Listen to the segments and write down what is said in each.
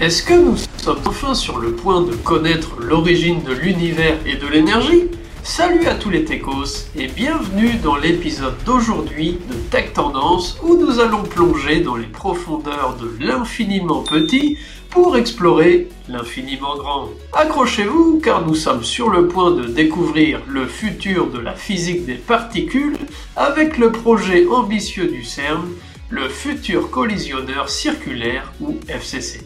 Est-ce que nous sommes enfin sur le point de connaître l'origine de l'univers et de l'énergie? Salut à tous les techos et bienvenue dans l'épisode d'aujourd'hui de Tech Tendance où nous allons plonger dans les profondeurs de l'infiniment petit pour explorer l'infiniment grand. Accrochez-vous car nous sommes sur le point de découvrir le futur de la physique des particules avec le projet ambitieux du CERN, le futur collisionneur circulaire ou FCC.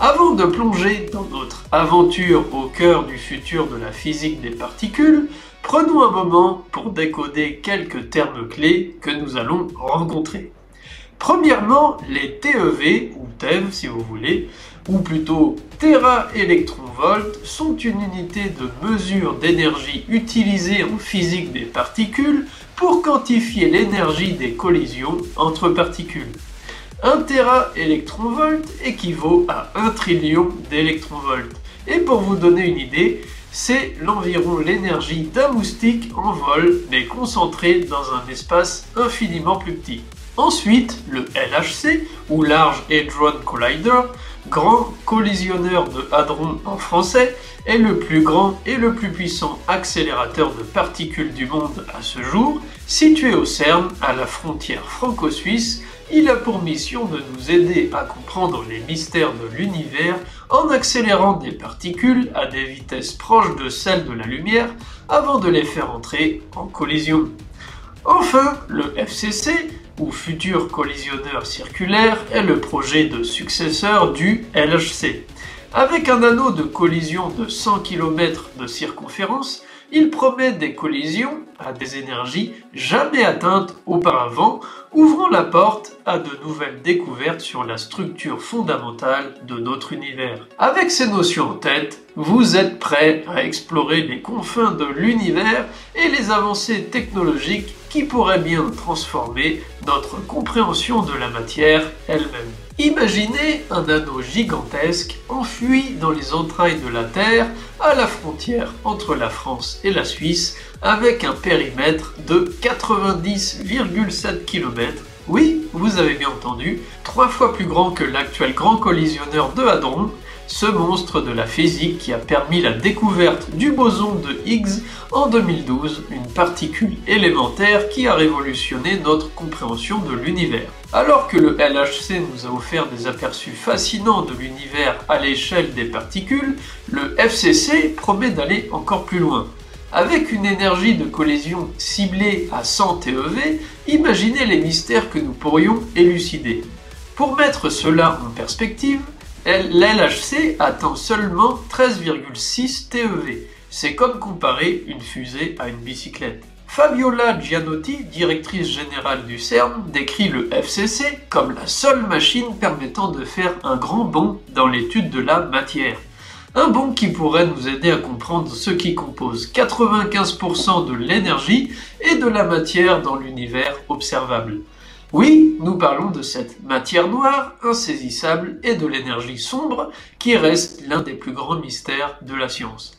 Avant de plonger dans notre aventure au cœur du futur de la physique des particules, prenons un moment pour décoder quelques termes clés que nous allons rencontrer. Premièrement, les TeV, ou TeV si vous voulez, ou plutôt téraélectronvolts, sont une unité de mesure d'énergie utilisée en physique des particules pour quantifier l'énergie des collisions entre particules. 1 téraélectronvolt équivaut à 1 trillion d'électronvolts. Et pour vous donner une idée, c'est l'environ l'énergie d'un moustique en vol, mais concentrée dans un espace infiniment plus petit. Ensuite, le LHC, ou Large Hadron Collider, grand collisionneur de hadrons en français, est le plus grand et le plus puissant accélérateur de particules du monde à ce jour, situé au CERN, à la frontière franco-suisse, il a pour mission de nous aider à comprendre les mystères de l'univers en accélérant des particules à des vitesses proches de celles de la lumière avant de les faire entrer en collision. Enfin, le FCC, ou futur collisionneur circulaire, est le projet de successeur du LHC. Avec un anneau de collision de 100 km de circonférence, il promet des collisions à des énergies jamais atteintes auparavant, ouvrant la porte à de nouvelles découvertes sur la structure fondamentale de notre univers. Avec ces notions en tête, vous êtes prêt à explorer les confins de l'univers et les avancées technologiques qui pourraient bien transformer notre compréhension de la matière elle-même. Imaginez un anneau gigantesque enfui dans les entrailles de la Terre à la frontière entre la France et la Suisse avec un périmètre de 90,7 km. Oui, vous avez bien entendu, trois fois plus grand que l'actuel grand collisionneur de Hadron ce monstre de la physique qui a permis la découverte du boson de Higgs en 2012, une particule élémentaire qui a révolutionné notre compréhension de l'univers. Alors que le LHC nous a offert des aperçus fascinants de l'univers à l'échelle des particules, le FCC promet d'aller encore plus loin. Avec une énergie de collision ciblée à 100 TeV, imaginez les mystères que nous pourrions élucider. Pour mettre cela en perspective, l'LHC atteint seulement 13,6 TeV. C'est comme comparer une fusée à une bicyclette. Fabiola Gianotti, directrice générale du CERN, décrit le FCC comme la seule machine permettant de faire un grand bond dans l'étude de la matière. Un bond qui pourrait nous aider à comprendre ce qui compose 95% de l'énergie et de la matière dans l'univers observable. Oui, nous parlons de cette matière noire insaisissable et de l'énergie sombre qui reste l'un des plus grands mystères de la science.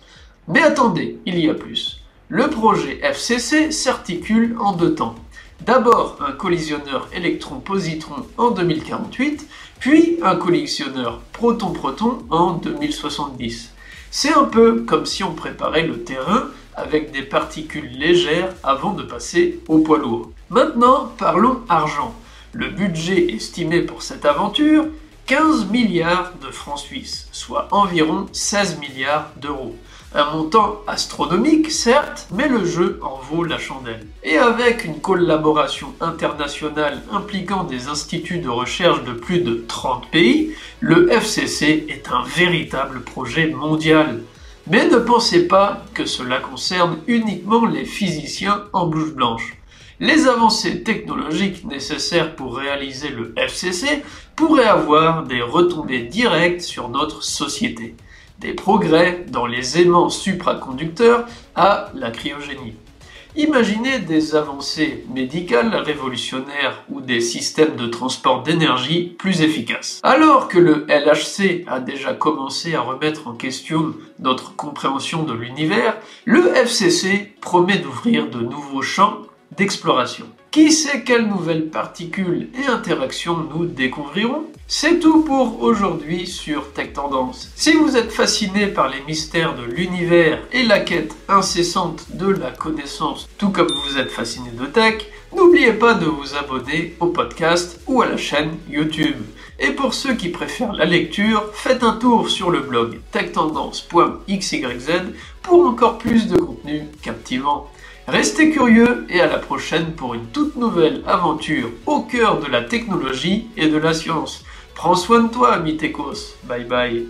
Mais attendez, il y a plus. Le projet FCC s'articule en deux temps. D'abord un collisionneur électron-positron en 2048, puis un collisionneur proton-proton en 2070. C'est un peu comme si on préparait le terrain avec des particules légères avant de passer au poids lourd. Maintenant, parlons argent. Le budget estimé pour cette aventure 15 milliards de francs suisses, soit environ 16 milliards d'euros. Un montant astronomique, certes, mais le jeu en vaut la chandelle. Et avec une collaboration internationale impliquant des instituts de recherche de plus de 30 pays, le FCC est un véritable projet mondial. Mais ne pensez pas que cela concerne uniquement les physiciens en bouche blanche. Les avancées technologiques nécessaires pour réaliser le FCC pourraient avoir des retombées directes sur notre société. Des progrès dans les aimants supraconducteurs à la cryogénie. Imaginez des avancées médicales révolutionnaires ou des systèmes de transport d'énergie plus efficaces. Alors que le LHC a déjà commencé à remettre en question notre compréhension de l'univers, le FCC promet d'ouvrir de nouveaux champs d'exploration. Qui sait quelles nouvelles particules et interactions nous découvrirons? C'est tout pour aujourd'hui sur Tech Tendance. Si vous êtes fasciné par les mystères de l'univers et la quête incessante de la connaissance, tout comme vous êtes fasciné de tech, n'oubliez pas de vous abonner au podcast ou à la chaîne YouTube. Et pour ceux qui préfèrent la lecture, faites un tour sur le blog techtendance.xyz pour encore plus de contenu captivant. Restez curieux et à la prochaine pour une toute nouvelle aventure au cœur de la technologie et de la science. Prends soin de toi, ami Bye bye.